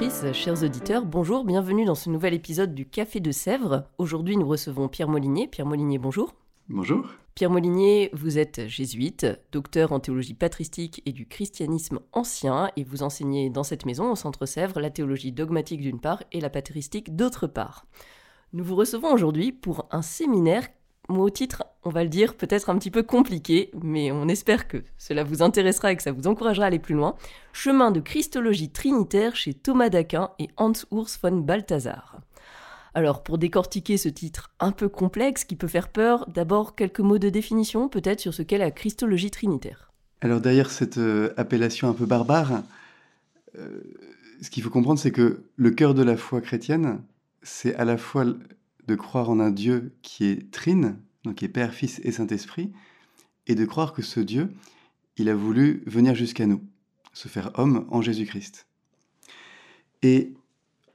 Auditrices, chers auditeurs, bonjour, bienvenue dans ce nouvel épisode du Café de Sèvres. Aujourd'hui, nous recevons Pierre Molinier. Pierre Molinier, bonjour. Bonjour. Pierre Molinier, vous êtes jésuite, docteur en théologie patristique et du christianisme ancien, et vous enseignez dans cette maison, au Centre Sèvres, la théologie dogmatique d'une part et la patristique d'autre part. Nous vous recevons aujourd'hui pour un séminaire mot titre, on va le dire, peut-être un petit peu compliqué, mais on espère que cela vous intéressera et que ça vous encouragera à aller plus loin. Chemin de Christologie trinitaire chez Thomas d'Aquin et Hans Urs von Balthasar. Alors, pour décortiquer ce titre un peu complexe qui peut faire peur, d'abord quelques mots de définition peut-être sur ce qu'est la Christologie trinitaire. Alors, derrière cette euh, appellation un peu barbare, euh, ce qu'il faut comprendre, c'est que le cœur de la foi chrétienne, c'est à la fois de croire en un Dieu qui est trine, donc qui est Père, Fils et Saint-Esprit, et de croire que ce Dieu, il a voulu venir jusqu'à nous, se faire homme en Jésus-Christ. Et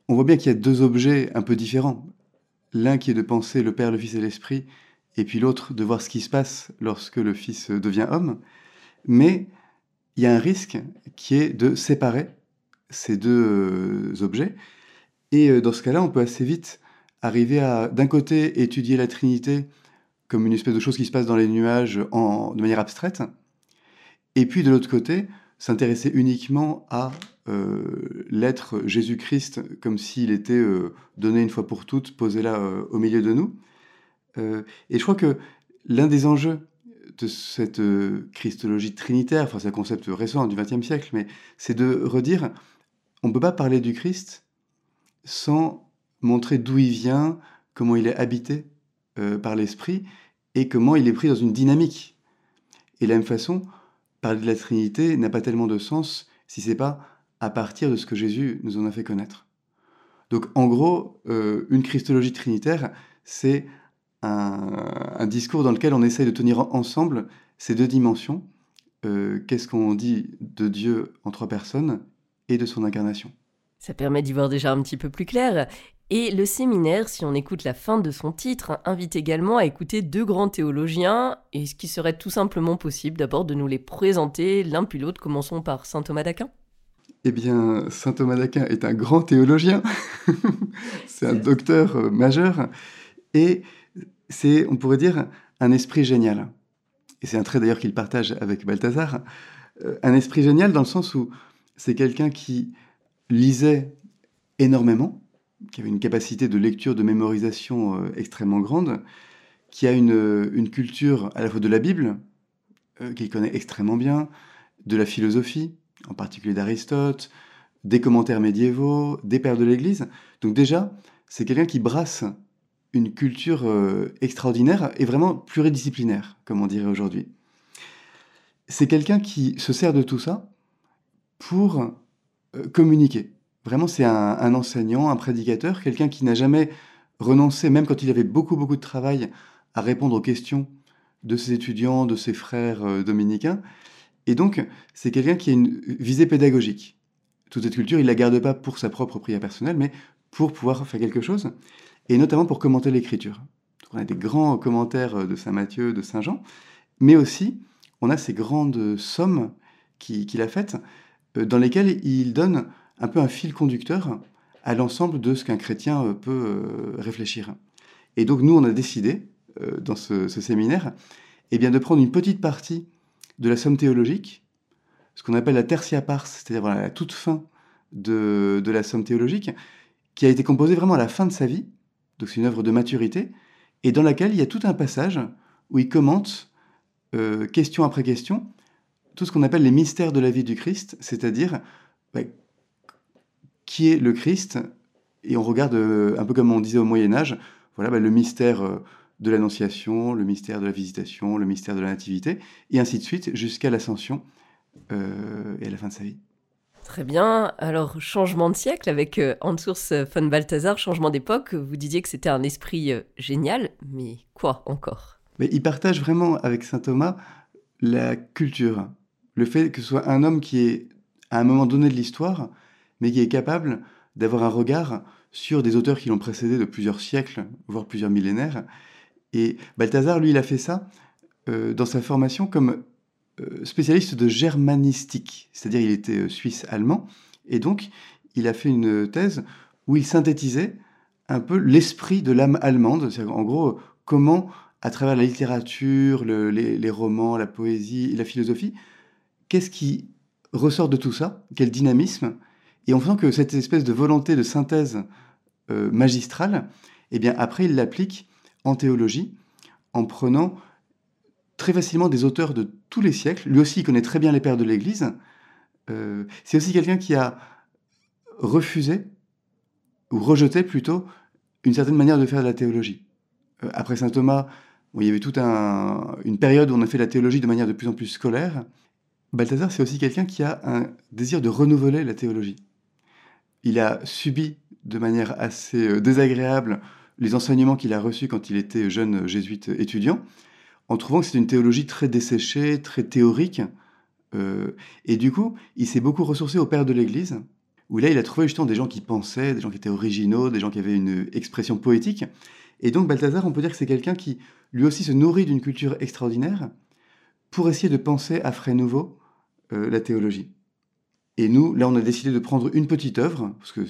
on voit bien qu'il y a deux objets un peu différents. L'un qui est de penser le Père, le Fils et l'Esprit, et puis l'autre de voir ce qui se passe lorsque le Fils devient homme. Mais il y a un risque qui est de séparer ces deux euh, objets. Et euh, dans ce cas-là, on peut assez vite arriver à, d'un côté, étudier la Trinité comme une espèce de chose qui se passe dans les nuages en, de manière abstraite, et puis de l'autre côté, s'intéresser uniquement à euh, l'être Jésus-Christ comme s'il était euh, donné une fois pour toutes, posé là euh, au milieu de nous. et je crois que l'un des enjeux de cette christologie trinitaire, enfin c'est un concept récent du XXe siècle, mais c'est de redire, on ne peut pas parler du Christ sans montrer d'où il vient, comment il est habité euh, par l'Esprit, et comment il est pris dans une dynamique. Et de la même façon, parler de la Trinité n'a pas tellement de sens si c'est pas à partir de ce que Jésus nous en a fait connaître. Donc en gros, euh, une christologie trinitaire, c'est un, discours dans lequel on essaye de tenir ensemble ces deux dimensions. Euh, qu'est-ce qu'on dit de Dieu en trois personnes et de son incarnation ça permet d'y voir déjà un petit peu plus clair. Et le séminaire, si on écoute la fin de son titre, invite également à écouter deux grands théologiens, et ce qui serait tout simplement possible d'abord de nous les présenter l'un puis l'autre. Commençons par saint Thomas d'Aquin. Eh bien, saint Thomas d'Aquin est un grand théologien, c'est un docteur euh, majeur, et c'est, on pourrait dire, un esprit génial. Et c'est un trait d'ailleurs qu'il partage avec Balthazar. Euh, un esprit génial dans le sens où c'est quelqu'un qui lisait énormément, qui avait une capacité de lecture, de mémorisation euh, extrêmement grande, qui a une, euh, une, culture à la fois de la Bible, euh, qu'il connaît extrêmement bien, de la philosophie, en particulier d'Aristote, des commentaires médiévaux, des pères de l'Église. Donc déjà, c'est quelqu'un qui brasse une culture extraordinaire et vraiment pluridisciplinaire, comme on dirait aujourd'hui. C'est quelqu'un qui se sert de tout ça pour communiquer. Vraiment, c'est un, enseignant, un prédicateur, quelqu'un qui n'a jamais renoncé, même quand il avait beaucoup, beaucoup de travail, à répondre aux questions de ses étudiants, de ses frères euh, dominicains. Et donc, c'est quelqu'un qui a une visée pédagogique. Toute cette culture, il ne la garde pas pour sa propre prière personnelle, mais pour pouvoir faire quelque chose, et notamment pour commenter l'écriture. On a des grands commentaires euh, de Saint Matthieu, de Saint Jean, mais aussi on a ces grandes sommes qu'il a faites, euh, dans lesquelles il donne un peu un fil conducteur à l'ensemble de ce qu'un chrétien euh, peut euh, réfléchir. Et donc nous, on a décidé, euh, dans ce, séminaire, eh bien, de prendre une petite partie de la somme théologique, ce qu'on appelle la tertia pars, c'est-à-dire la toute fin de, la somme théologique, qui a été composée vraiment à la fin de sa vie, donc c'est une œuvre de maturité, et dans laquelle il y a tout un passage où il commente, question après question, tout ce qu'on appelle les mystères de la vie du Christ, c'est-à-dire bah, qui est le Christ Et on regarde euh, un peu comme on disait au Moyen Âge, voilà bah, le mystère euh, de l'Annonciation, le mystère de la Visitation, le mystère de la Nativité, et ainsi de suite jusqu'à l'Ascension euh, et à la fin de sa vie. Très bien. Alors, changement de siècle avec euh, Hans-Urs von Balthasar, changement d'époque. Vous disiez que c'était un esprit euh, génial, mais quoi encore? Mais Il partage vraiment avec saint Thomas la culture. Le fait que ce soit un homme qui est, à un moment donné de l'histoire, mais qui est capable d'avoir un regard sur des auteurs qui l'ont précédé de plusieurs siècles, voire plusieurs millénaires. Et Balthazar, lui, il a fait ça euh, dans sa formation comme euh, spécialiste de germanistique, c'est-à-dire il était euh, suisse-allemand, et donc il a fait une thèse où il synthétisait un peu l'esprit de l'âme allemande, c'est-à-dire en gros comment, à travers la littérature, les, romans, la poésie, la philosophie, qu'est-ce qui ressort de tout ça, quel dynamisme, et en faisant que cette espèce de volonté de synthèse euh, magistrale, eh bien après il l'applique en théologie en prenant très facilement des auteurs de tous les siècles. Lui aussi, il connaît très bien les pères de l'Église. Euh, c'est aussi quelqu'un qui a refusé, ou rejeté plutôt, une certaine manière de faire de la théologie. Euh, après saint Thomas, il y avait toute une période où on a fait la théologie de manière de plus en plus scolaire. Balthazar, c'est aussi quelqu'un qui a un désir de renouveler la théologie. Il a subi de manière assez euh, désagréable les enseignements qu'il a reçus quand il était jeune jésuite étudiant, en trouvant que c'est une théologie très desséchée, très théorique. Euh, et du coup, il s'est beaucoup ressourcé au père de l'Église, où là, il a trouvé justement des gens qui pensaient, des gens qui étaient originaux, des gens qui avaient une expression poétique. Et donc, Balthazar, on peut dire que c'est quelqu'un qui, lui aussi, se nourrit d'une culture extraordinaire pour essayer de penser à frais nouveaux euh, la théologie. Et nous, là, on a décidé de prendre une petite œuvre, parce qu'il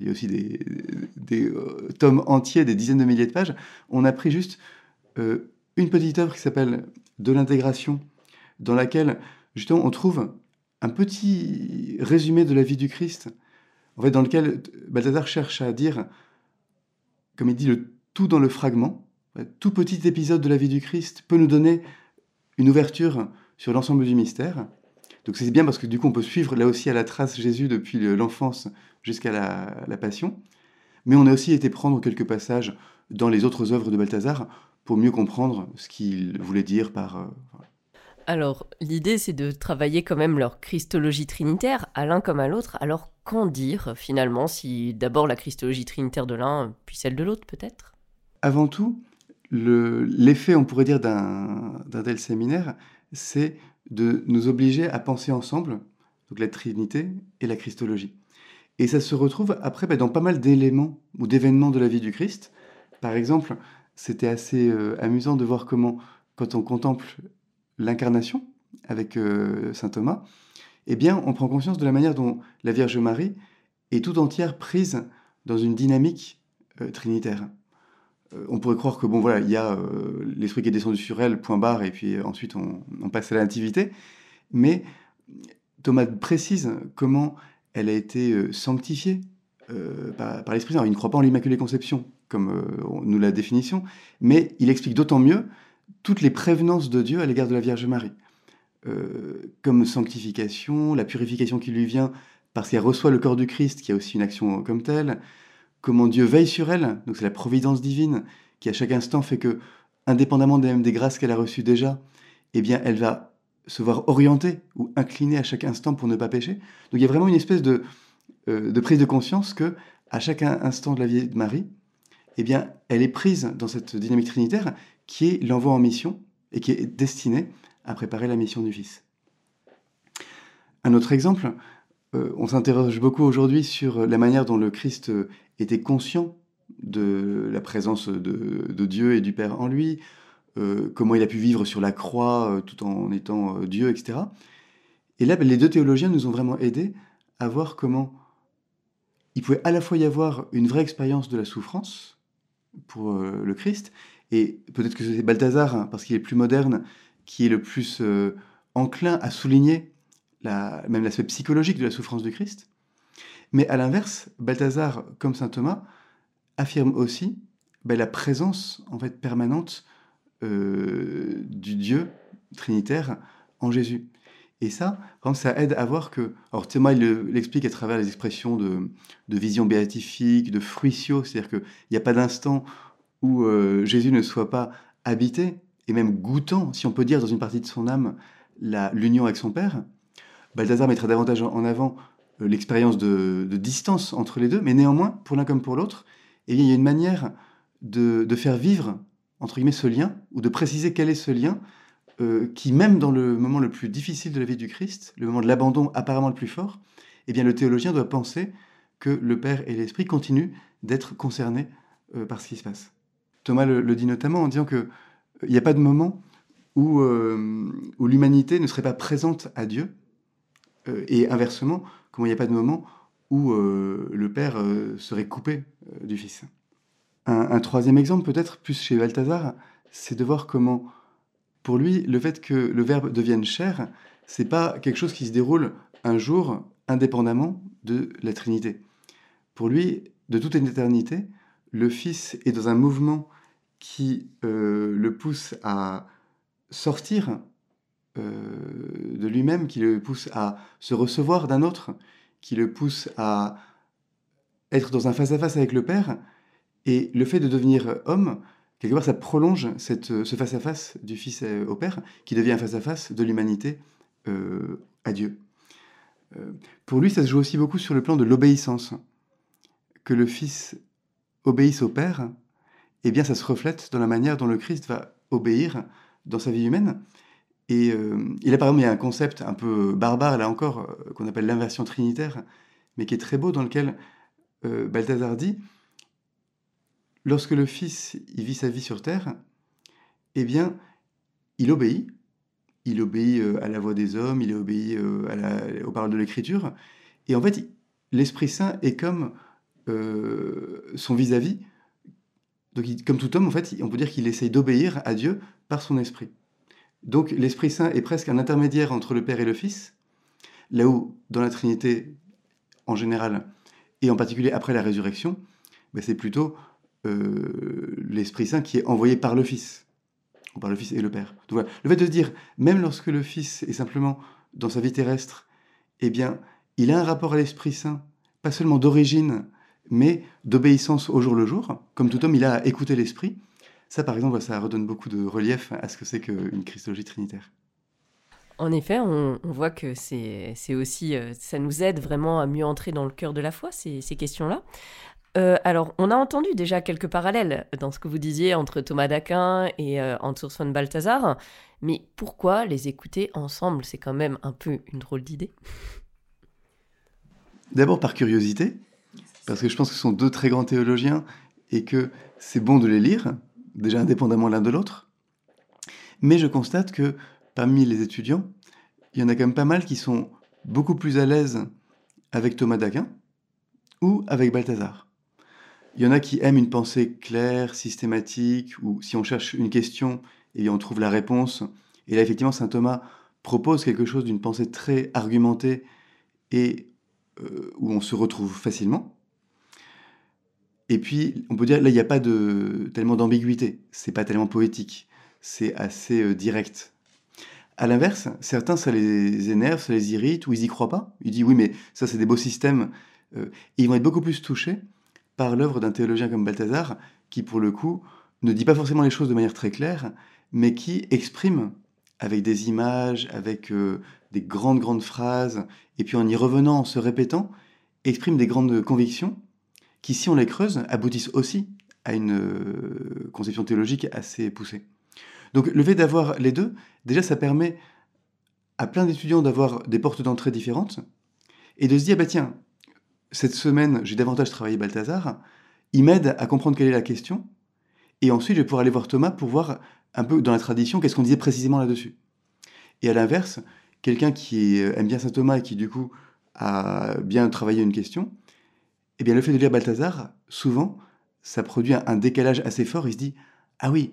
y a aussi des, euh, tomes entiers, des dizaines de milliers de pages. On a pris juste une petite œuvre qui s'appelle De l'intégration, dans laquelle justement on trouve un petit résumé de la vie du Christ, en fait, dans lequel Balthazar cherche à dire, comme il dit, le tout dans le fragment. Tout petit épisode de la vie du Christ peut nous donner une ouverture sur l'ensemble du mystère. Donc c'est bien parce que du coup on peut suivre là aussi à la trace Jésus depuis l'enfance jusqu'à la, la, Passion. Mais on a aussi été prendre quelques passages dans les autres œuvres de Balthazar pour mieux comprendre ce qu'il voulait dire par... Euh, alors, l'idée, c'est de travailler quand même leur christologie trinitaire, à l'un comme à l'autre. Alors, qu'en dire finalement si d'abord la christologie trinitaire de l'un, puis celle de l'autre peut-être? Avant tout, l'effet, on pourrait dire, d'un tel séminaire, c'est de nous obliger à penser ensemble, donc la Trinité et la Christologie. Et ça se retrouve après bah, dans pas mal d'éléments ou d'événements de la vie du Christ. Par exemple, c'était assez euh, amusant de voir comment, quand on contemple l'incarnation avec euh, saint Thomas, eh bien, on prend conscience de la manière dont la Vierge Marie est tout entière prise dans une dynamique euh, trinitaire. On pourrait croire que bon voilà, il y a l'esprit qui est descendu sur elle, point barre, et puis ensuite on, passe à la nativité. Mais Thomas précise comment elle a été sanctifiée par, l'Esprit Saint. Il ne croit pas en l'Immaculée Conception, comme euh, nous la définition, mais il explique d'autant mieux toutes les prévenances de Dieu à l'égard de la Vierge Marie, euh, comme sanctification, la purification qui lui vient parce qu'elle reçoit le corps du Christ, qui a aussi une action comme telle, comment Dieu veille sur elle, donc c'est la providence divine qui à chaque instant fait que, indépendamment des grâces qu'elle a reçues déjà, eh bien elle va se voir orientée ou inclinée à chaque instant pour ne pas pécher. Donc il y a vraiment une espèce de, euh, prise de conscience que à chaque instant de la vie de Marie, eh bien, elle est prise dans cette dynamique trinitaire qui est l'envoi en mission et qui est destinée à préparer la mission du Fils. Un autre exemple, euh, on s'interroge beaucoup aujourd'hui sur la manière dont le Christ était conscient de la présence de, Dieu et du Père en lui, euh, comment il a pu vivre sur la croix euh, tout en étant Dieu, etc. Et là, les deux théologiens nous ont vraiment aidés à voir comment il pouvait à la fois y avoir une vraie expérience de la souffrance, pour euh, le Christ. Et peut-être que c'est Balthazar, hein, parce qu'il est plus moderne, qui est le plus euh, enclin à souligner même l'aspect psychologique de la souffrance du Christ. Mais à l'inverse, Balthazar, comme saint Thomas, affirme aussi ben, la présence en fait permanente euh, du Dieu trinitaire en Jésus. Et ça, ça aide à voir que. Alors, Thomas, l'explique à travers les expressions de, vision béatifique, de fruitio, c'est-à-dire qu'il n'y a pas d'instant où euh, Jésus ne soit pas habité, et même goûtant, si on peut dire, dans une partie de son âme, l'union avec son Père. Balthazar mettra davantage en avant l'expérience de, distance entre les deux, mais néanmoins, pour l'un comme pour l'autre, il y a une manière de, faire vivre, entre guillemets, ce lien, ou de préciser quel est ce lien, qui, même dans le moment le plus difficile de la vie du Christ, le moment de l'abandon apparemment le plus fort, eh bien, le théologien doit penser que le Père et l'Esprit continuent d'être concernés euh, par ce qui se passe. Thomas le, dit notamment en disant qu'il n'y a pas de moment où, euh, l'humanité ne serait pas présente à Dieu, euh, et inversement, comment il n'y a pas de moment où le Père serait coupé du Fils. Un, troisième exemple, peut-être plus chez Balthazar, c'est de voir comment, pour lui, le fait que le Verbe devienne chair, c'est pas quelque chose qui se déroule un jour indépendamment de la Trinité. Pour lui, de toute une éternité, le Fils est dans un mouvement qui euh, le pousse à sortir euh, de lui-même, qui le pousse à se recevoir d'un autre, qui le pousse à être dans un face-à-face avec le Père. Et le fait de devenir homme, quelque part, ça prolonge cette, ce face-à-face du Fils au Père, qui devient un face-à-face de l'humanité euh, à Dieu. pour lui, ça se joue aussi beaucoup sur le plan de l'obéissance que le Fils obéisse au Père, eh bien ça se reflète dans la manière dont le Christ va obéir dans sa vie humaine. Et euh, il, a, par exemple, il y a un concept un peu barbare, là encore, euh, qu'on appelle l'inversion trinitaire, mais qui est très beau, dans lequel euh, Balthazar dit, lorsque le Fils il vit sa vie sur terre, eh bien, il obéit. Il obéit à la voix des hommes, il obéit à aux paroles de l'Écriture. Et en fait, l'Esprit Saint est comme son vis-à-vis. Donc, comme tout homme, en fait, on peut dire qu'il essaye d'obéir à Dieu par son esprit. Donc, l'Esprit Saint est presque un intermédiaire entre le Père et le Fils, là où, dans la Trinité, en général, et en particulier après la résurrection, ben, c'est plutôt euh, l'Esprit Saint qui est envoyé par le Fils, ou par le Fils et le Père. Donc, voilà. Le fait de se dire, même lorsque le Fils est simplement dans sa vie terrestre, eh bien, il a un rapport à l'Esprit Saint, pas seulement d'origine, mais d'obéissance au jour le jour. Comme tout homme, il a écouté l'esprit. Ça, par exemple, ça redonne beaucoup de relief à ce que c'est qu'une christologie trinitaire. En effet, on, voit que c'est aussi, euh, ça nous aide vraiment à mieux entrer dans le cœur de la foi, ces, questions-là. Euh, alors, on a entendu déjà quelques parallèles dans ce que vous disiez entre Thomas d'Aquin et euh, von Balthazar, mais pourquoi les écouter ensemble? C'est quand même un peu une drôle d'idée. D'abord par curiosité, parce que je pense que ce sont deux très grands théologiens et que c'est bon de les lire, déjà indépendamment l'un de l'autre. Mais je constate que parmi les étudiants, il y en a quand même pas mal qui sont beaucoup plus à l'aise avec Thomas d'Aquin ou avec Balthazar. Il y en a qui aiment une pensée claire, systématique, ou si on cherche une question, et on trouve la réponse. Et là, effectivement, saint Thomas propose quelque chose d'une pensée très argumentée et euh, où on se retrouve facilement. Et puis, on peut dire, là, il n'y a pas de, tellement d'ambiguïté. C'est pas tellement poétique. C'est assez euh, direct. À l'inverse, certains, ça les énerve, ça les irrite, ou ils y croient pas. Ils disent, oui, mais ça, c'est des beaux systèmes. Euh, ils vont être beaucoup plus touchés par l'œuvre d'un théologien comme Balthazar, qui, pour le coup, ne dit pas forcément les choses de manière très claire, mais qui exprime avec des images, avec euh, des grandes, grandes phrases, et puis en y revenant, en se répétant, exprime des grandes convictions qui, si on les creuse, aboutissent aussi à une euh, conception théologique assez poussée. Donc le fait d'avoir les deux, déjà ça permet à plein d'étudiants d'avoir des portes d'entrée différentes et de se dire, bah tiens, cette semaine j'ai davantage travaillé Balthazar, il m'aide à comprendre quelle est la question, et ensuite je vais pouvoir aller voir Thomas pour voir un peu dans la tradition qu'est-ce qu'on disait précisément là-dessus. Et à l'inverse, quelqu'un qui aime bien saint Thomas et qui du coup a bien travaillé une question, eh bien, le fait de lire Balthazar, souvent, ça produit un, décalage assez fort. Il se dit Ah oui,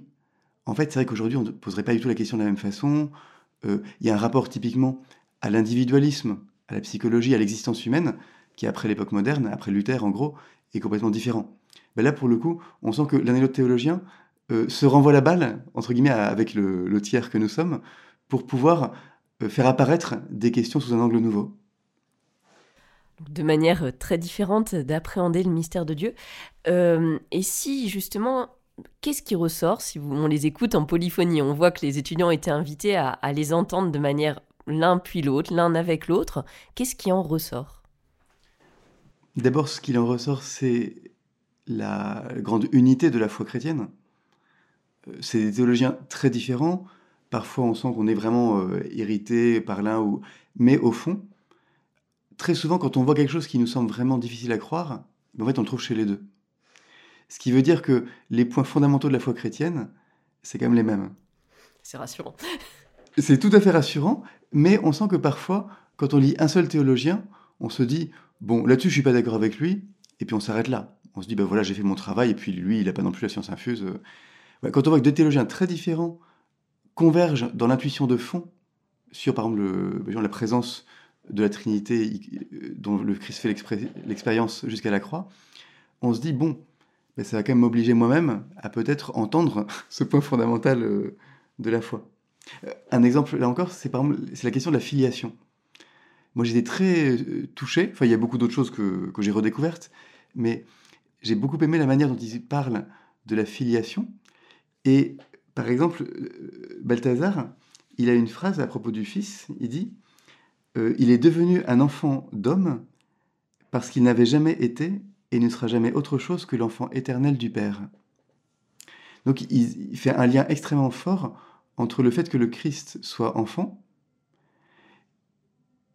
en fait, c'est vrai qu'aujourd'hui, on ne poserait pas du tout la question de la même façon. Euh, il y a un rapport typiquement à l'individualisme, à la psychologie, à l'existence humaine, qui, après l'époque moderne, après Luther, en gros, est complètement différent. Là, pour le coup, on sent que l'un et l'autre théologien euh, se renvoie la balle, entre guillemets, avec le, tiers que nous sommes, pour pouvoir euh, faire apparaître des questions sous un angle nouveau de manière euh, très différente d'appréhender le mystère de Dieu. Euh, et si justement, qu'est-ce qui ressort si on les écoute en polyphonie? On voit que les étudiants étaient invités à, les entendre de manière l'un puis l'autre, l'un avec l'autre. Qu'est-ce qui en ressort? D'abord, ce qu'il en ressort, c'est la grande unité de la foi chrétienne. Euh, c'est des théologiens très différents. Parfois, on sent qu'on est vraiment irrité par l'un ou. Mais au fond, très souvent, quand on voit quelque chose qui nous semble vraiment difficile à croire, ben, en fait, on le trouve chez les deux. Ce qui veut dire que les points fondamentaux de la foi chrétienne, c'est quand même les mêmes. C'est rassurant. C'est tout à fait rassurant, mais on sent que parfois, quand on lit un seul théologien, on se dit bon, là-dessus, je suis pas d'accord avec lui, et puis on s'arrête là. On se dit ben voilà, j'ai fait mon travail, et puis lui, il n'a pas non plus la science infuse. Quand on voit que deux théologiens très différents convergent dans l'intuition de fond sur, par exemple, la présence de la Trinité dont le Christ fait l'expérience jusqu'à la croix, on se dit bon, ça va quand même m'obliger moi-même à peut-être entendre ce point fondamental euh, de la foi. Euh, un exemple, là encore, c'est la question de la filiation. Moi, j'étais très euh, touché. Enfin, il y a beaucoup d'autres choses que, que j'ai redécouvertes, mais j'ai beaucoup aimé la manière dont il parle de la filiation. Et par exemple, euh, Balthazar, il a une phrase à propos du Fils. Il dit Il est devenu un enfant d'homme parce qu'il n'avait jamais été et ne sera jamais autre chose que l'enfant éternel du Père. Donc, il fait un lien extrêmement fort entre le fait que le Christ soit enfant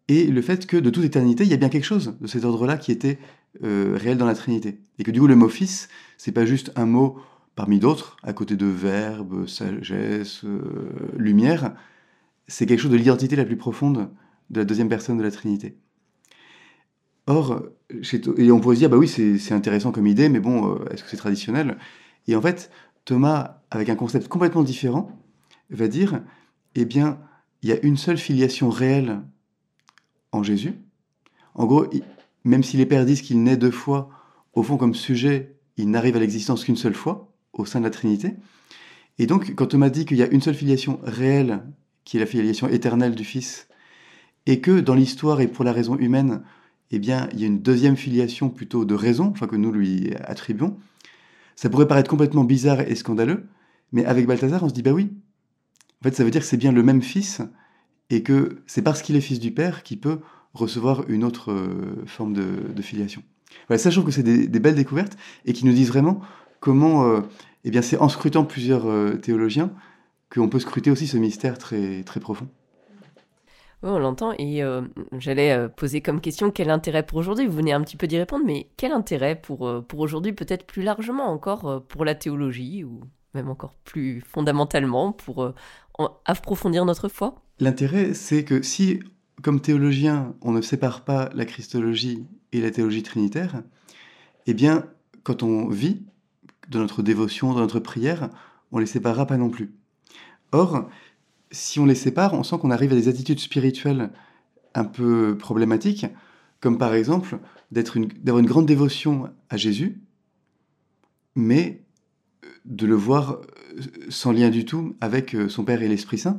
et le fait que de toute éternité, il y a bien quelque chose de cet ordre-là qui était euh, réel dans la Trinité. Et que du coup, le mot fils, c'est pas juste un mot parmi d'autres, à côté de verbe, sagesse, euh, lumière, c'est quelque chose de l'identité la plus profonde de la deuxième personne de la Trinité. Or, et on pourrait se dire, bah oui, c'est intéressant comme idée, mais bon, euh, est-ce que c'est traditionnel? Et en fait, Thomas, avec un concept complètement différent, va dire, eh bien, il y a une seule filiation réelle en Jésus. En gros, même si les pères disent qu'il naît deux fois, au fond, comme sujet, il n'arrive à l'existence qu'une seule fois au sein de la Trinité. Et donc, quand m'a dit qu'il y a une seule filiation réelle, qui est la filiation éternelle du Fils, et que dans l'histoire et pour la raison humaine, eh bien, il y a une deuxième filiation plutôt de raison, enfin que nous lui attribuons, ça pourrait paraître complètement bizarre et scandaleux, mais avec Balthazar, on se dit, bah oui, en fait, ça veut dire que c'est bien le même fils et que c'est parce qu'il est fils du Père qu'il peut recevoir une autre euh, forme de, filiation. Voilà, ça, je trouve que c'est des, belles découvertes et qui nous disent vraiment comment, euh, eh bien, c'est en scrutant plusieurs euh, théologiens qu'on peut scruter aussi ce mystère très, très profond. Oui, on l'entend. Et j'allais poser comme question quel intérêt pour aujourd'hui? Vous venez un petit peu d'y répondre, mais quel intérêt pour, pour aujourd'hui, peut-être plus largement encore pour la théologie ou même encore plus fondamentalement pour approfondir notre foi? L'intérêt, c'est que si, comme théologien, on ne sépare pas la christologie et la théologie trinitaire, eh bien, quand on vit, dans notre dévotion, dans notre prière, on les séparera pas non plus. Or, si on les sépare, on sent qu'on arrive à des attitudes spirituelles un peu problématiques, comme par exemple d'avoir une, grande dévotion à Jésus, mais de le voir sans lien du tout avec euh, son Père et l'Esprit Saint.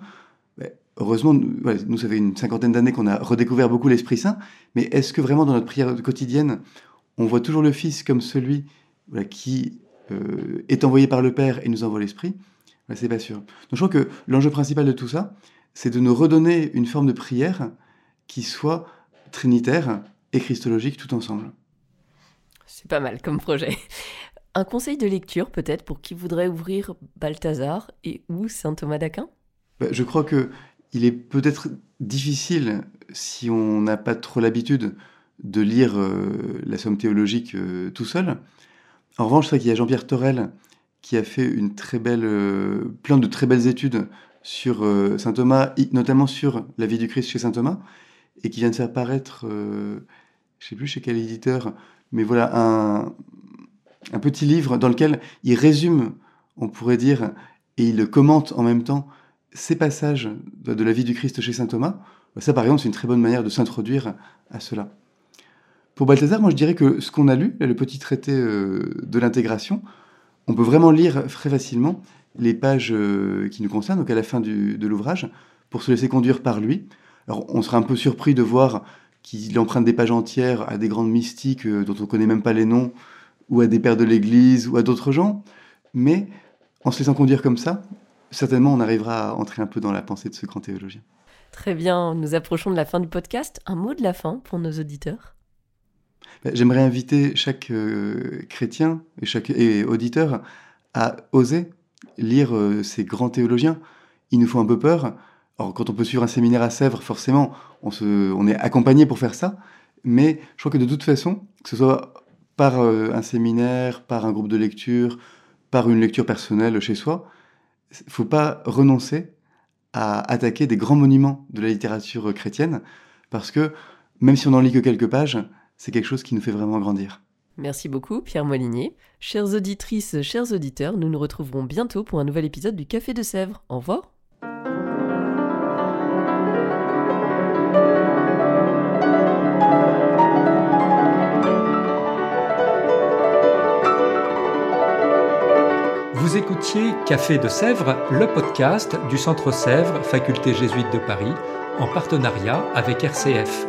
Heureusement, nous, ça fait une cinquantaine d'années qu'on a redécouvert beaucoup l'Esprit Saint, mais est-ce que vraiment dans notre prière quotidienne, on voit toujours le Fils comme celui qui euh, est envoyé par le Père et nous envoie l'Esprit? C'est pas sûr. Donc je crois que l'enjeu principal de tout ça, c'est de nous redonner une forme de prière qui soit trinitaire et christologique tout ensemble. C'est pas mal comme projet. Un conseil de lecture peut-être pour qui voudrait ouvrir Balthazar et ou Saint Thomas d'Aquin? Bah, Je crois que il est peut-être difficile, si on n'a pas trop l'habitude, de lire euh, la somme théologique euh, tout seul. En revanche, c'est vrai qu'il y a Jean-Pierre Torel qui a fait une très belle, euh, plein de très belles études sur saint Thomas, notamment sur la vie du Christ chez saint Thomas, et qui vient de faire paraître, je ne sais plus chez quel éditeur, mais voilà, un, un petit livre dans lequel il résume, on pourrait dire, et il commente en même temps ces passages de la vie du Christ chez saint Thomas. Ça, par exemple, c'est une très bonne manière de s'introduire à cela. Pour Balthazar, moi je dirais que ce qu'on a lu, le petit traité euh, de l'intégration, on peut vraiment lire très facilement les pages euh, qui nous concernent, donc à la fin de l'ouvrage, pour se laisser conduire par lui. Alors on sera un peu surpris de voir qu'il emprunte des pages entières à des grandes mystiques euh, dont on ne connaît même pas les noms, ou à des pères de l'Église, ou à d'autres gens, mais en se laissant conduire comme ça, certainement on arrivera à entrer un peu dans la pensée de ce grand théologien. Très bien, nous approchons de la fin du podcast. Un mot de la fin pour nos auditeurs j'aimerais inviter chaque euh, chrétien et chaque auditeur à oser lire euh, ces grands théologiens. Il nous faut un peu peur. Alors, quand on peut suivre un séminaire à Sèvres, forcément, on, se, on est accompagné pour faire ça. Mais je crois que de toute façon, que ce soit par euh, un séminaire, par un groupe de lecture, par une lecture personnelle chez soi, il ne faut pas renoncer à attaquer des grands monuments de la littérature chrétienne, parce que même si on n'en lit que quelques pages, c'est quelque chose qui nous fait vraiment grandir. Merci beaucoup, Pierre Molinier. Chères auditrices, chers auditeurs, nous nous retrouverons bientôt pour un nouvel épisode du Café de Sèvres. Au revoir. Vous écoutiez Café de Sèvres, le podcast du Centre Sèvres, faculté jésuite de Paris, en partenariat avec RCF.